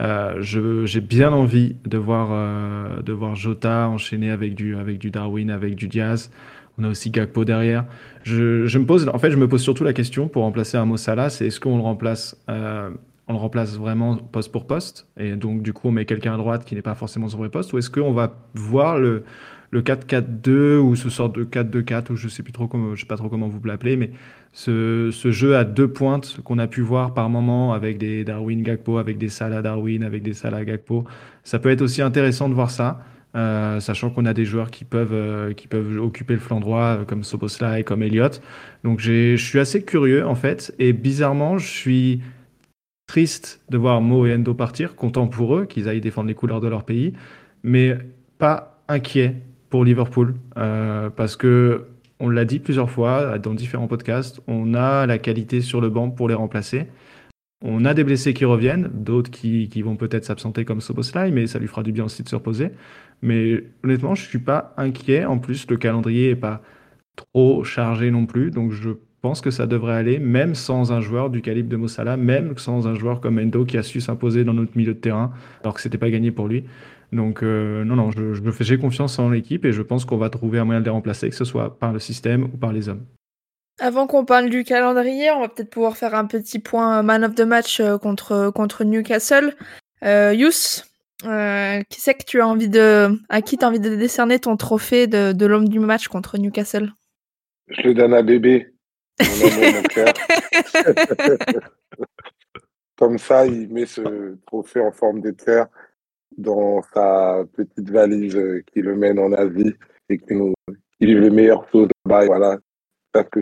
Euh, j'ai bien envie de voir euh, de voir Jota enchaîner avec du avec du Darwin, avec du Diaz. On a aussi Gakpo derrière. Je, me pose, en fait, je me pose surtout la question pour remplacer un Salah, c'est est-ce qu'on le remplace, euh, on le remplace vraiment poste pour poste, et donc du coup on met quelqu'un à droite qui n'est pas forcément son vrai poste, ou est-ce qu'on va voir le le 4-4-2 ou ce sort de 4-2-4 ou je sais plus trop comment, je sais pas trop comment vous l'appelez, mais ce, jeu à deux pointes qu'on a pu voir par moment avec des Darwin Gakpo, avec des Salah Darwin, avec des Salah Gakpo, ça peut être aussi intéressant de voir ça. Euh, sachant qu'on a des joueurs qui peuvent, euh, qui peuvent occuper le flanc droit, euh, comme Soboslai, comme Elliott. Donc je suis assez curieux, en fait. Et bizarrement, je suis triste de voir Mo et Endo partir, content pour eux qu'ils aillent défendre les couleurs de leur pays, mais pas inquiet pour Liverpool, parce que on l'a dit plusieurs fois dans différents podcasts, on a la qualité sur le banc pour les remplacer. On a des blessés qui reviennent, d'autres qui, qui, vont peut-être s'absenter comme Soboslai, mais ça lui fera du bien aussi de se reposer. Mais honnêtement, je suis pas inquiet. En plus, le calendrier est pas trop chargé non plus. Donc, je pense que ça devrait aller, même sans un joueur du calibre de Mossala, même sans un joueur comme Endo qui a su s'imposer dans notre milieu de terrain, alors que c'était pas gagné pour lui. Donc, euh, non, non, je, je j'ai confiance en l'équipe et je pense qu'on va trouver un moyen de les remplacer, que ce soit par le système ou par les hommes. Avant qu'on parle du calendrier, on va peut-être pouvoir faire un petit point man of the match euh, contre, contre Newcastle. Euh, Yous, euh, qui c'est que tu as envie de, à qui tu as envie de décerner ton trophée de, de l'homme du match contre Newcastle? Je le donne à bébé. Comme ça, il met ce trophée en forme d'éclair dans sa petite valise qui le mène en Asie et qui nous qui livre les meilleures choses là-bas. Voilà. Ça, que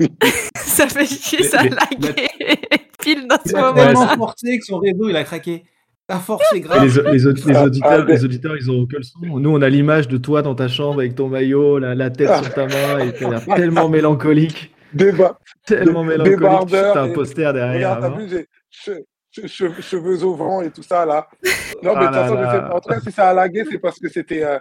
ça fait chier, ça a lagué pile dans ce moment. Il a tellement forcé que son réseau il a craqué. La force est grave. Les, les, les, ah, auditeurs, ah, les auditeurs, ils ont que le son. Nous, on a l'image de toi dans ta chambre avec ton maillot, la, la tête sur ta main, et t'as l'air tellement mélancolique. Débat. Tellement mélancolique. T'as un poster derrière. Regarde, t'as vu, j'ai cheveux au vent et tout ça là. Non, mais de toute façon, en tout cas, si ça a lagué, c'est parce que c'était euh,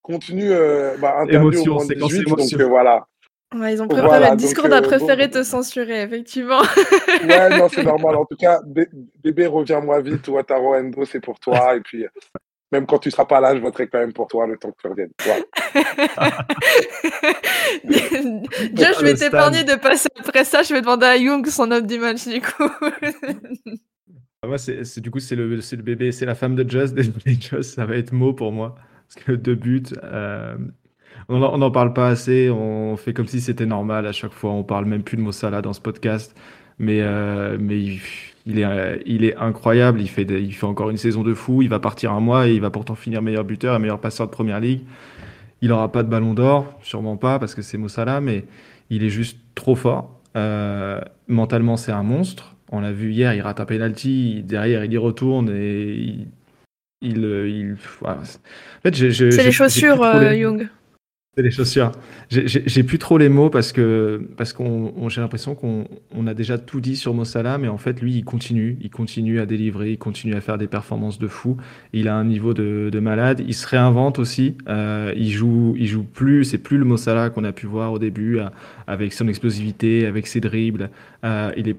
contenu euh, bah, interdit émotion, au 18, donc euh, voilà. Ouais, ils ont préféré, voilà, Discord a préféré bon, te censurer, effectivement. ouais, non, c'est normal. En tout cas, bébé, reviens-moi vite. Ouattaro Endo, c'est pour toi. Et puis, même quand tu seras pas là, je voterai quand même pour toi le temps que tu reviennes. Voilà. Déjà, je vais t'épargner de passer après ça. Je vais demander à Young son homme du match, du coup. Ah, Moi, c'est du coup, c'est le, le bébé, c'est la femme de Just. Ça va être mot pour moi. Parce que deux buts, euh, on n'en parle pas assez. On fait comme si c'était normal à chaque fois. On parle même plus de Mossala dans ce podcast. Mais, euh, mais il, il est, euh, il est incroyable. Il fait, des- il fait encore une saison de fou. Il va partir un mois et il va pourtant finir meilleur buteur et meilleur passeur de première ligue. Il n'aura pas de ballon d'or, sûrement pas, parce que c'est Mossala, mais il est juste trop fort. Euh, mentalement, c'est un monstre. On l'a vu hier, il rate un penalty, derrière, il y retourne et il. il, il- voilà. En fait, C'est les chaussures, euh, Young. c'est les chaussures. J'ai- plus trop les mots parce que parce qu'on on- j'ai l'impression qu'on on a déjà tout dit sur Mossala, mais en fait lui il continue, il continue à délivrer, il continue à faire des performances de fou. Il a un niveau de, de malade. Il se réinvente aussi. Euh, il joue il joue plus, c'est plus le Mossala qu'on a pu voir au début euh, avec son explosivité, avec ses dribbles. Euh, il est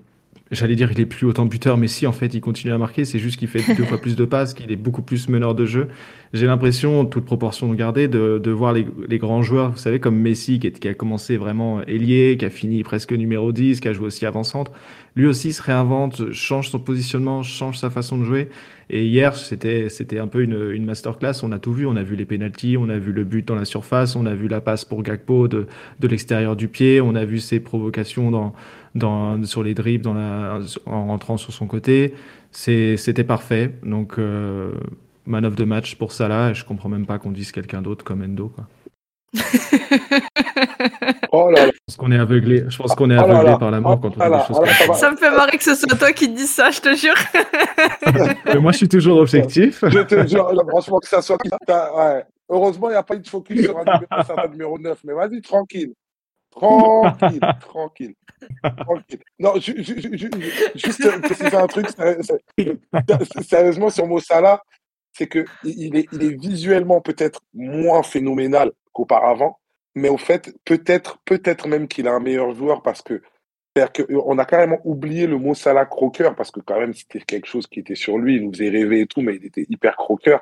J'allais dire il est plus autant buteur, mais si en fait il continue à marquer, c'est juste qu'il fait deux fois plus de passes, qu'il est beaucoup plus meneur de jeu. J'ai l'impression, toute proportion gardée, de, de voir les, les grands joueurs, vous savez, comme Messi, qui, est- qui a commencé vraiment ailier, qui a fini presque numéro 10, qui a joué aussi avant-centre. Lui aussi se réinvente, change son positionnement, change sa façon de jouer. Et hier, c'était, c'était un peu une, une masterclass. On a tout vu. On a vu les pénalties, on a vu le but dans la surface, on a vu la passe pour Gakpo de, de l'extérieur du pied, on a vu ses provocations dans, dans, sur les dribbles dans la, en rentrant sur son côté. C'était parfait. Donc, euh, man of the match pour Salah. Et je comprends même pas qu'on dise quelqu'un d'autre comme Endo. Quoi. Oh là là. Je pense qu'on est aveuglé. Je pense qu'on est Oh là aveuglé là. par l'amour Oh quand on là dit là. des choses Oh là, comme ça. Ça me fait marrer que ce soit toi qui te dis ça, je te jure. ça. Mais moi, je suis toujours objectif. Je te jure, là, franchement, que ça soit. Ouais. Heureusement, il n'y a pas eu de focus sur un numéro, un certain numéro 9. Mais vas-y, tranquille. Tranquille, tranquille. Non, ju- ju- ju- ju- juste euh, un truc. Sérieusement, sur Mossala, c'est qu'il il est, il est visuellement peut-être moins phénoménal qu'auparavant. Mais au fait, peut-être peut-être même qu'il a un meilleur joueur parce que c'est-à-dire qu'on a carrément oublié le mot Salah croqueur parce que quand même c'était quelque chose qui était sur lui, il nous faisait rêver et tout, mais il était hyper croqueur.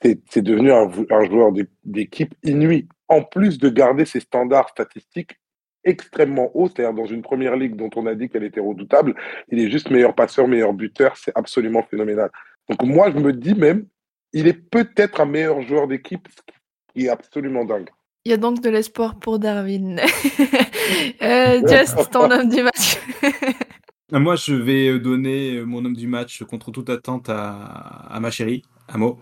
C'est devenu un, un joueur d'équipe inouï. En plus de garder ses standards statistiques extrêmement hauts, c'est-à-dire dans une première ligue dont on a dit qu'elle était redoutable, il est juste meilleur passeur, meilleur buteur, c'est absolument phénoménal. Donc moi je me dis même, il est peut-être un meilleur joueur d'équipe, ce qui est absolument dingue. Il y a donc de l'espoir pour Darwin. euh, Just, ton homme du match. Moi, je vais donner mon homme du match contre toute attente à, à ma chérie, Amo.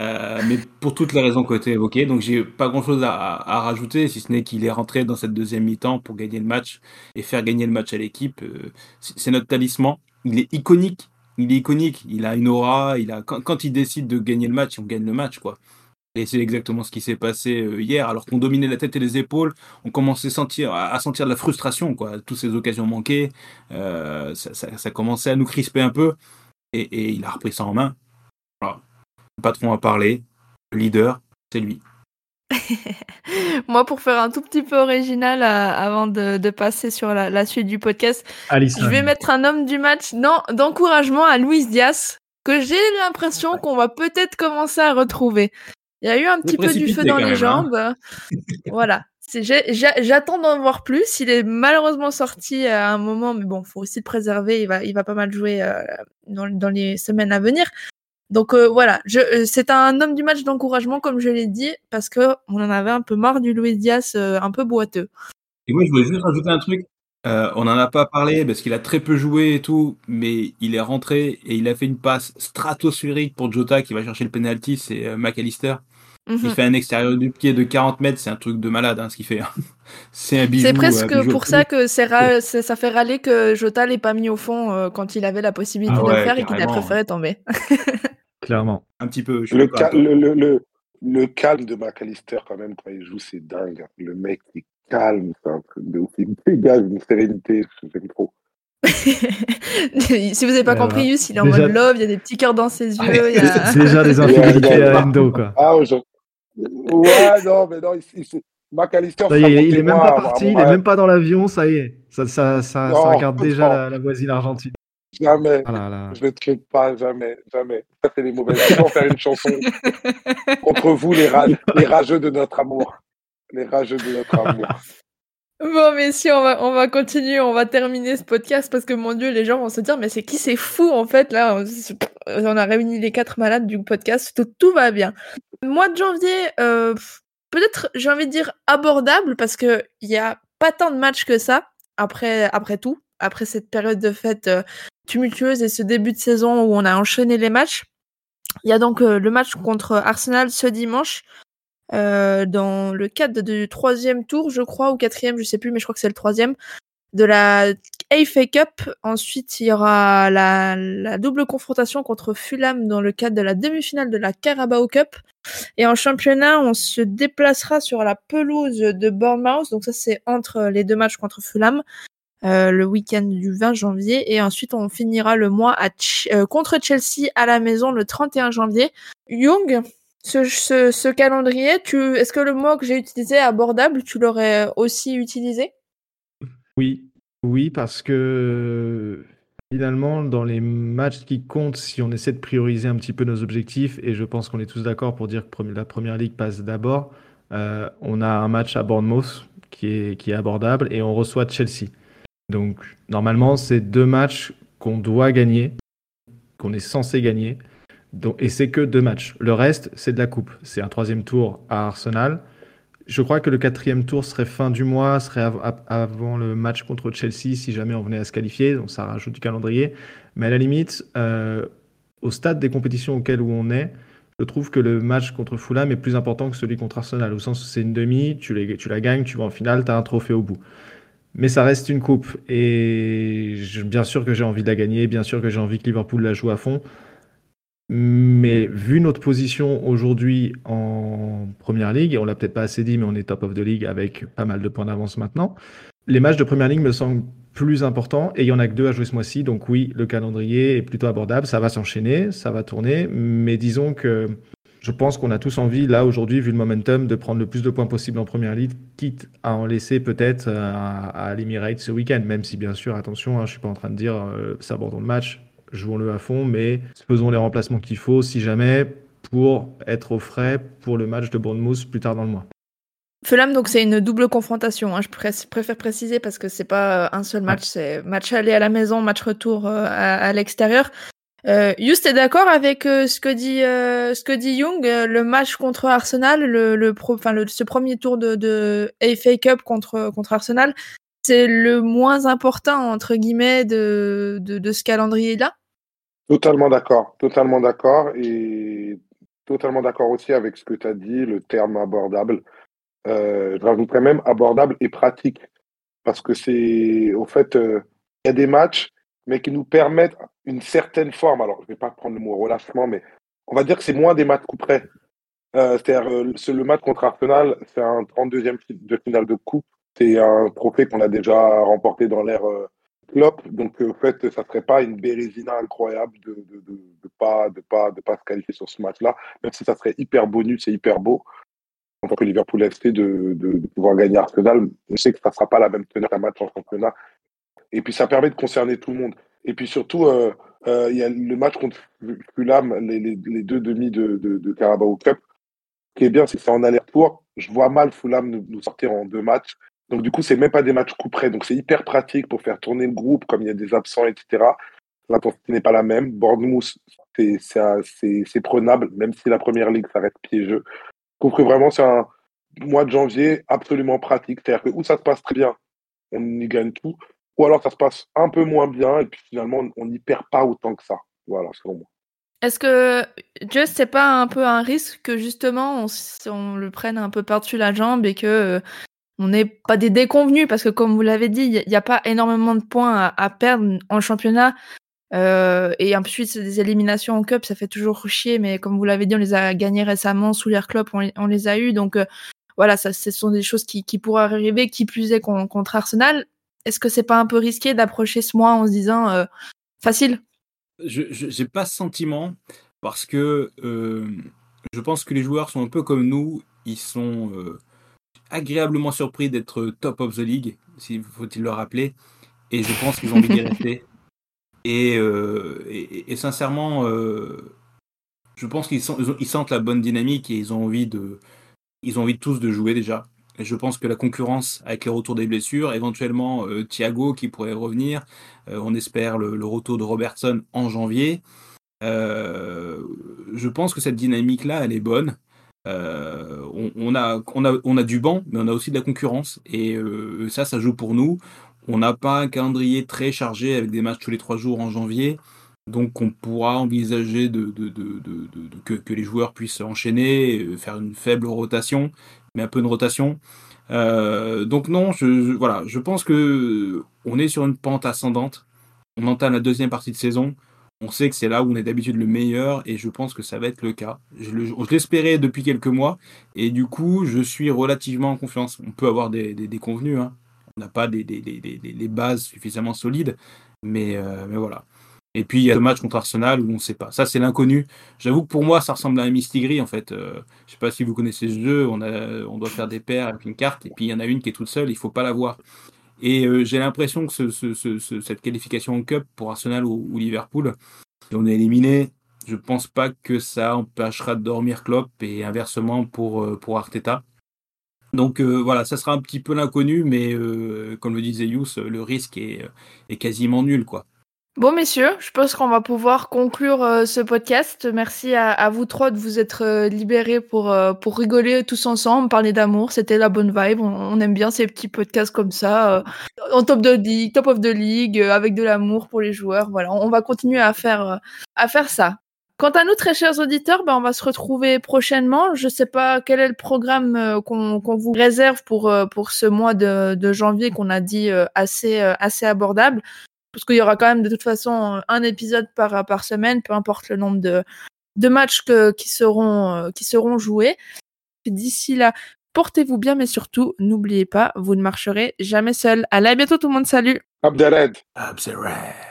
Euh, mais pour toutes les raisons que tu as évoquées. Donc, j'ai pas grand chose à, rajouter, si ce n'est qu'il est rentré dans cette deuxième mi-temps pour gagner le match et faire gagner le match à l'équipe. Euh, C'est notre talisman. Il est iconique. Il est iconique. Il a une aura. Il a, quand, il décide de gagner le match, on gagne le match, quoi. Et c'est exactement ce qui s'est passé euh, hier. Alors qu'on dominait la tête et les épaules, on commençait à sentir, de la frustration, quoi. Toutes ces occasions manquées, ça, ça- ça commençait à nous crisper un peu. Et, il a repris ça en main. Voilà. Le patron a parlé. Le leader, c'est lui. Moi, pour faire un tout petit peu original euh, avant de, de passer sur la, la suite du podcast, je vais mettre un homme du match non, d'encouragement à Luis Diaz, que j'ai l'impression qu'on va peut-être commencer à retrouver. Il y a eu un petit peu du feu dans les même, hein. jambes. voilà. J'attends d'en voir plus. Il est malheureusement sorti à un moment, mais bon, faut aussi le préserver. Il va, il va pas mal jouer euh, dans, dans les semaines à venir. Donc euh, voilà, je- euh, c'est un homme du match d'encouragement, comme je l'ai dit, parce que on en avait un peu marre du Luis Diaz euh, un peu boiteux. Et moi, je voulais juste rajouter un truc. On n'en a pas parlé parce qu'il a très peu joué et tout, mais il est rentré et il a fait une passe stratosphérique pour Jota qui va chercher le penalty, c'est euh, McAllister. Mhm. Il fait un extérieur du pied de 40 mètres, c'est un truc de malade hein, ce qu'il fait. c'est un bijou. C'est presque bijou pour ça que c'est ra- c'est- ça fait râler que Jota l'ait pas mis au fond euh, quand il avait la possibilité Ah de le faire et qu'il a préféré tomber. Clairement. Un petit peu. je Le, d'accord ca- avec toi. le, le, le, le calme de McAllister, quand même, quand il joue, c'est dingue. Le mec est calme, c'est un truc de ouf. Il dégage une sérénité, j'aime trop. si vous avez pas Ouais, compris. Yus, il est en Déjà- mode love, il y a des petits cœurs dans ses yeux. il y a- Déjà des infidélités à Endo, quoi. Ah, je- ouais, non, mais non, il, il, McAllister, Ça y est, il est même pas parti, il est même pas dans l'avion, ça y est. Ça, ça, ça, ça Non, regarde déjà la, la voisine argentine. Jamais. Ah là là. Je ne traite pas, jamais, jamais. Ça, c'est les mauvaises. Je vais faire une chanson contre vous, les, ra- les rageux de notre amour. Les rageux de notre amour. Bon, messieurs, on va, on va continuer, on va terminer ce podcast parce que mon Dieu, les gens vont se dire, mais c'est qui c'est fou en fait là? On, a réuni les quatre malades du podcast, tout, tout va bien. Mois de janvier, euh, peut-être j'ai envie de dire abordable parce que il y a pas tant de matchs que ça après après tout, après cette période de fête euh, tumultueuse et ce début de saison où on a enchaîné les matchs. Il y a donc euh, le match contre Arsenal ce dimanche. Euh, dans le cadre du troisième tour, je crois, ou quatrième, je sais plus, mais je crois que c'est le troisième, de la FA Cup. Ensuite, il y aura la, la double confrontation contre Fulham dans le cadre de la demi-finale de la Carabao Cup. Et en championnat, on se déplacera sur la pelouse de Bournemouth. Donc ça, c'est entre les deux matchs contre Fulham. Euh, le week-end du 20 janvier et ensuite on finira le mois à euh, contre Chelsea à la maison le 31 janvier. Young, ce, calendrier, est-ce que le mot que j'ai utilisé, abordable, tu l'aurais aussi utilisé? Oui, oui, parce que finalement, dans les matchs qui comptent, si on essaie de prioriser un petit peu nos objectifs, et je pense qu'on est tous d'accord pour dire que la première ligue passe d'abord, euh, on a un match à Bournemouth qui est, qui est abordable et on reçoit Chelsea. Donc, normalement, c'est deux matchs qu'on doit gagner, qu'on est censé gagner. Et c'est que deux matchs. Le reste, c'est de la coupe. C'est un troisième tour à Arsenal. Je crois que le quatrième tour serait fin du mois, serait av avant le match contre Chelsea, si jamais on venait à se qualifier. Donc, ça rajoute du calendrier. Mais à la limite, euh, au stade des compétitions auxquelles où on est, je trouve que le match contre Fulham est plus important que celui contre Arsenal, au sens où c'est une demi, tu, la gagnes, tu vas en finale, tu as un trophée au bout. Mais ça reste une coupe. Et bien sûr que j'ai envie de la gagner, bien sûr que j'ai envie que Liverpool la joue à fond. Mais vu notre position aujourd'hui en première ligue, et on l'a peut-être pas assez dit, mais on est top of the league avec pas mal de points d'avance maintenant. Les matchs de première ligue me semblent plus importants et il y en a que deux à jouer ce mois-ci. Donc oui, le calendrier est plutôt abordable. Ça va s'enchaîner, ça va tourner. Mais disons que je pense qu'on a tous envie, là, aujourd'hui, vu le momentum, de prendre le plus de points possible en première ligue, quitte à en laisser peut-être à, à l'Emirate ce week-end. Même si, bien sûr, attention, hein, je suis pas en train de dire euh, sabordons le match, jouons-le à fond, mais faisons les remplacements qu'il faut, si jamais, pour être au frais pour le match de Bournemouth plus tard dans le mois. Fulham, donc c'est une double confrontation. Hein. Je pr préfère préciser parce que c'est pas un seul match, c'est match aller à la maison, match retour euh, à, à l'extérieur. Euh, Just est d'accord avec euh, ce que dit euh, ce que dit Young, euh, le match contre Arsenal, le, le pro, le, ce premier tour de, de FA Cup contre contre Arsenal, c'est le moins important entre guillemets de de, ce calendrier-là? Totalement d'accord, totalement d'accord et totalement d'accord aussi avec ce que tu as dit, le terme abordable. Euh, je rajouterais même abordable et pratique parce que c'est au fait il y a des matchs mais qui nous permettent une certaine forme. Alors, je ne vais pas prendre le mot relâchement, mais on va dire que c'est moins des matchs coup. Euh, C'est-à-dire, euh, le match contre Arsenal, c'est un 32e de finale de coupe. C'est un trophée qu'on a déjà remporté dans l'ère euh, Klopp. Donc, en fait, ça ne serait pas une bérésina incroyable de ne pas, de, pas, de pas se qualifier sur ce match-là, même si ça serait hyper bonus et hyper beau en tant que Liverpool FC de, de, pouvoir gagner Arsenal. Je sais que ça ne sera pas la même teneur qu'un match en championnat et puis ça permet de concerner tout le monde. Et puis surtout, euh, euh, il y a le match contre Fulham, les, deux demi de, de, Carabao Cup. Ce qui est bien, c'est que en aller-retour. Je vois mal Fulham nous, nous, sortir en deux matchs. Donc du coup, c'est même pas des matchs coup près. Donc c'est hyper pratique pour faire tourner le groupe, comme il y a des absents, etc. L'intensité n'est pas la même. Bournemouth, c'est prenable, même si la première ligue, ça reste piégeux. Je trouve que vraiment, c'est un mois de janvier absolument pratique. C'est-à-dire que où ça se passe très bien, on y gagne tout ou alors ça se passe un peu moins bien et puis finalement on n'y perd pas autant que ça. Voilà, selon moi. Est-ce que Just c'est pas un peu un risque que justement on, on le prenne un peu par-dessus la jambe et que euh, on n'ait pas des déconvenus parce que comme vous l'avez dit, il n'y a pas énormément de points à, perdre en championnat. Euh, et ensuite, des éliminations en cup, ça fait toujours chier, mais comme vous l'avez dit, on les a gagnés récemment sous l'air club, on, les a eus. Donc euh, voilà, ce sont des choses qui, pourraient arriver, qui plus est contre Arsenal est-ce que c'est pas un peu risqué d'approcher ce mois en se disant euh, facile? Je n'ai pas ce sentiment parce que je pense que les joueurs sont un peu comme nous, ils sont agréablement surpris d'être top of the league, s'il faut-il le rappeler, et je pense qu'ils ont envie d'y rester. Et, euh, et, et, sincèrement, euh, je pense qu'ils ils sentent la bonne dynamique et ils ont envie de, ils ont envie tous de jouer déjà. Et je pense que la concurrence avec les retours des blessures, éventuellement euh, Thiago qui pourrait revenir, on espère le, le, retour de Robertson en janvier. Je pense que cette dynamique-là, elle est bonne. Euh, on, a, on, a, on a du banc, mais on a aussi de la concurrence. Et euh, ça, ça joue pour nous. On n'a pas un calendrier très chargé avec des matchs tous les trois jours en janvier. Donc on pourra envisager de, que, les joueurs puissent enchaîner, faire une faible rotation, mais un peu de rotation. Euh, donc non, je, je, voilà, je pense que on est sur une pente ascendante. On entame la deuxième partie de saison. On sait que c'est là où on est d'habitude le meilleur et je pense que ça va être le cas. Je l'espérais depuis quelques mois et du coup je suis relativement en confiance. On peut avoir des, des, convenus, hein. on n'a pas des, bases suffisamment solides, mais, euh, mais voilà. Et puis il y a le match contre Arsenal où on ne sait pas. Ça c'est l'inconnu. J'avoue que pour moi ça ressemble à un Mistigris en fait. Euh, je sais pas si vous connaissez ce jeu. On, doit faire des paires avec une carte et puis il y en a une qui est toute seule. Il faut pas la voir. Et euh, j'ai l'impression que ce, ce, ce, cette qualification en Cup pour Arsenal ou, Liverpool, si on est éliminé, je pense pas que ça empêchera de dormir Klopp et inversement pour, euh, Arteta. Donc euh, voilà, ça sera un petit peu l'inconnu, mais comme le disait Yous, le risque est, est quasiment nul, quoi. Bon, messieurs, je pense qu'on va pouvoir conclure euh, ce podcast. Merci à, vous trois de vous être euh, libérés pour, euh, pour rigoler tous ensemble, parler d'amour. C'était la bonne vibe. On, aime bien ces petits podcasts comme ça, en top de ligue, top of the league, avec de l'amour pour les joueurs. Voilà, on, va continuer à faire, à faire ça. Quant à nous, très chers auditeurs, ben, on va se retrouver prochainement. Je sais pas quel est le programme qu'on qu vous réserve pour, pour ce mois de, de janvier qu'on a dit assez, assez abordable parce qu'il y aura quand même de toute façon un épisode par, par semaine, peu importe le nombre de, de matchs que, qui, seront, qui seront joués. D'ici là, portez-vous bien, mais surtout, n'oubliez pas, vous ne marcherez jamais seul. Allez, à bientôt tout le monde, salut Abderred Abderred